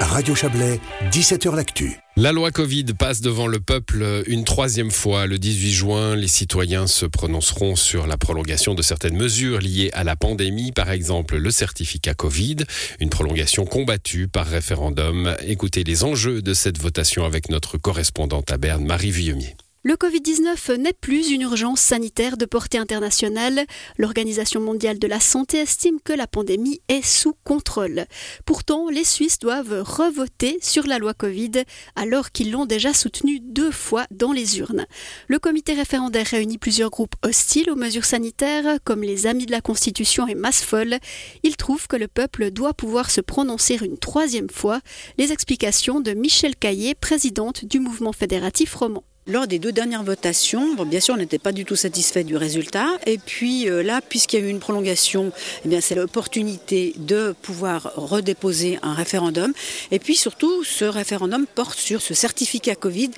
Radio Chablais, 17h L'Actu. La loi Covid passe devant le peuple une troisième fois. Le 18 juin, les citoyens se prononceront sur la prolongation de certaines mesures liées à la pandémie, par exemple le certificat Covid, une prolongation combattue par référendum. Écoutez les enjeux de cette votation avec notre correspondante à Berne, Marie Vuillemier. Le Covid-19 n'est plus une urgence sanitaire de portée internationale. L'Organisation mondiale de la santé estime que la pandémie est sous contrôle. Pourtant, les Suisses doivent revoter sur la loi Covid alors qu'ils l'ont déjà soutenue deux fois dans les urnes. Le comité référendaire réunit plusieurs groupes hostiles aux mesures sanitaires comme les Amis de la Constitution et Masfol. Ils trouvent que le peuple doit pouvoir se prononcer une troisième fois. Les explications de Michel Caillé, présidente du mouvement fédératif roman. Lors des deux dernières votations, bien sûr, on n'était pas du tout satisfait du résultat. Et puis euh, là, puisqu'il y a eu une prolongation, eh c'est l'opportunité de pouvoir redéposer un référendum. Et puis surtout, ce référendum porte sur ce certificat Covid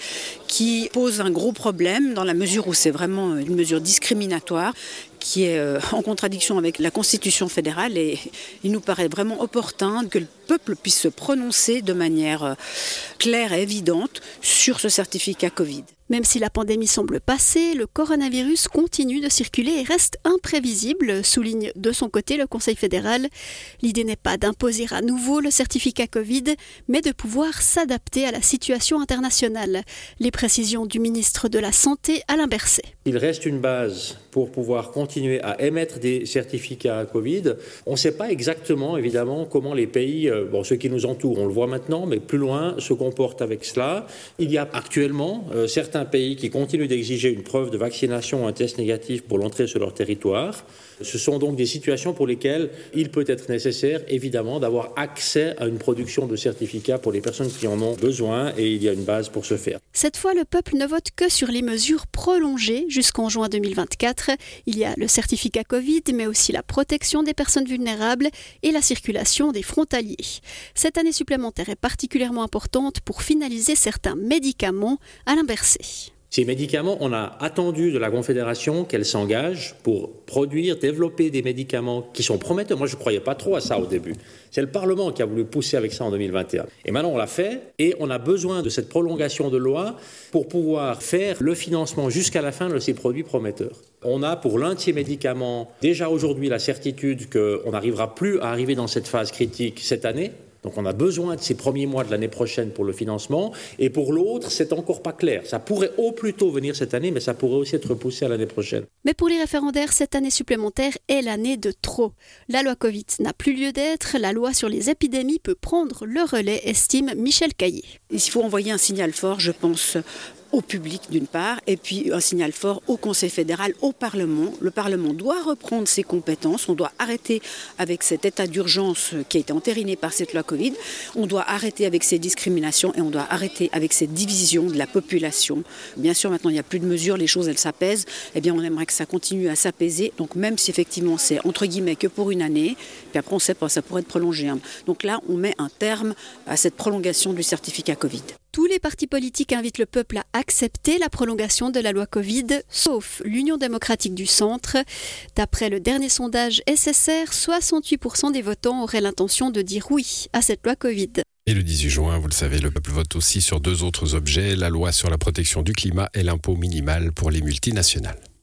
qui pose un gros problème dans la mesure où c'est vraiment une mesure discriminatoire qui est euh, en contradiction avec la Constitution fédérale et il nous paraît vraiment opportun que le peuple puisse se prononcer de manière euh, claire et évidente sur ce certificat Covid. Même si la pandémie semble passer, le coronavirus continue de circuler et reste imprévisible, souligne de son côté le Conseil fédéral. L'idée n'est pas d'imposer à nouveau le certificat Covid, mais de pouvoir s'adapter à la situation internationale. Les précisions du ministre de la Santé, Alain Berset. Il reste une base pour pouvoir continuer à émettre des certificats Covid. On ne sait pas exactement, évidemment, comment les pays, euh, bon, ceux qui nous entourent, on le voit maintenant, mais plus loin, se comportent avec cela. Il y a actuellement euh, certains pays qui continuent d'exiger une preuve de vaccination ou un test négatif pour l'entrée sur leur territoire. Ce sont donc des situations pour lesquelles il peut être nécessaire, évidemment, d'avoir accès à une production de certificats pour les personnes qui en ont besoin et il y a une base pour ce faire. Cette fois, le peuple ne vote que sur les mesures prolongées jusqu'en juin 2024. Il y a le certificat Covid, mais aussi la protection des personnes vulnérables et la circulation des frontaliers. Cette année supplémentaire est particulièrement importante pour finaliser certains médicaments. à Berset. Ces médicaments, on a attendu de la Confédération qu'elle s'engage pour produire, développer des médicaments qui sont prometteurs. Moi, je ne croyais pas trop à ça au début. C'est le Parlement qui a voulu pousser avec ça en 2021. Et maintenant, on l'a fait et on a besoin de cette prolongation de loi pour pouvoir faire le financement jusqu'à la fin de ces produits prometteurs. On a pour l'un de ces médicaments déjà aujourd'hui la certitude qu'on n'arrivera plus à arriver dans cette phase critique cette année donc on a besoin de ces premiers mois de l'année prochaine pour le financement. Et pour l'autre, c'est encore pas clair. Ça pourrait au plus tôt venir cette année, mais ça pourrait aussi être repoussé à l'année prochaine. Mais pour les référendaires, cette année supplémentaire est l'année de trop. La loi Covid n'a plus lieu d'être. La loi sur les épidémies peut prendre le relais, estime Michel Caillé. Il faut envoyer un signal fort, je pense, au public d'une part, et puis un signal fort au Conseil fédéral, au Parlement. Le Parlement doit reprendre ses compétences, on doit arrêter avec cet état d'urgence qui a été entériné par cette loi Covid, on doit arrêter avec ces discriminations et on doit arrêter avec cette division de la population. Bien sûr, maintenant il n'y a plus de mesures, les choses elles s'apaisent, eh bien on aimerait que ça continue à s'apaiser, donc même si effectivement c'est entre guillemets que pour une année, puis après on sait pas, ça pourrait être prolongé. Hein. Donc là, on met un terme à cette prolongation du certificat Covid. Les partis politiques invitent le peuple à accepter la prolongation de la loi Covid, sauf l'Union démocratique du centre. D'après le dernier sondage SSR, 68% des votants auraient l'intention de dire oui à cette loi Covid. Et le 18 juin, vous le savez, le peuple vote aussi sur deux autres objets, la loi sur la protection du climat et l'impôt minimal pour les multinationales.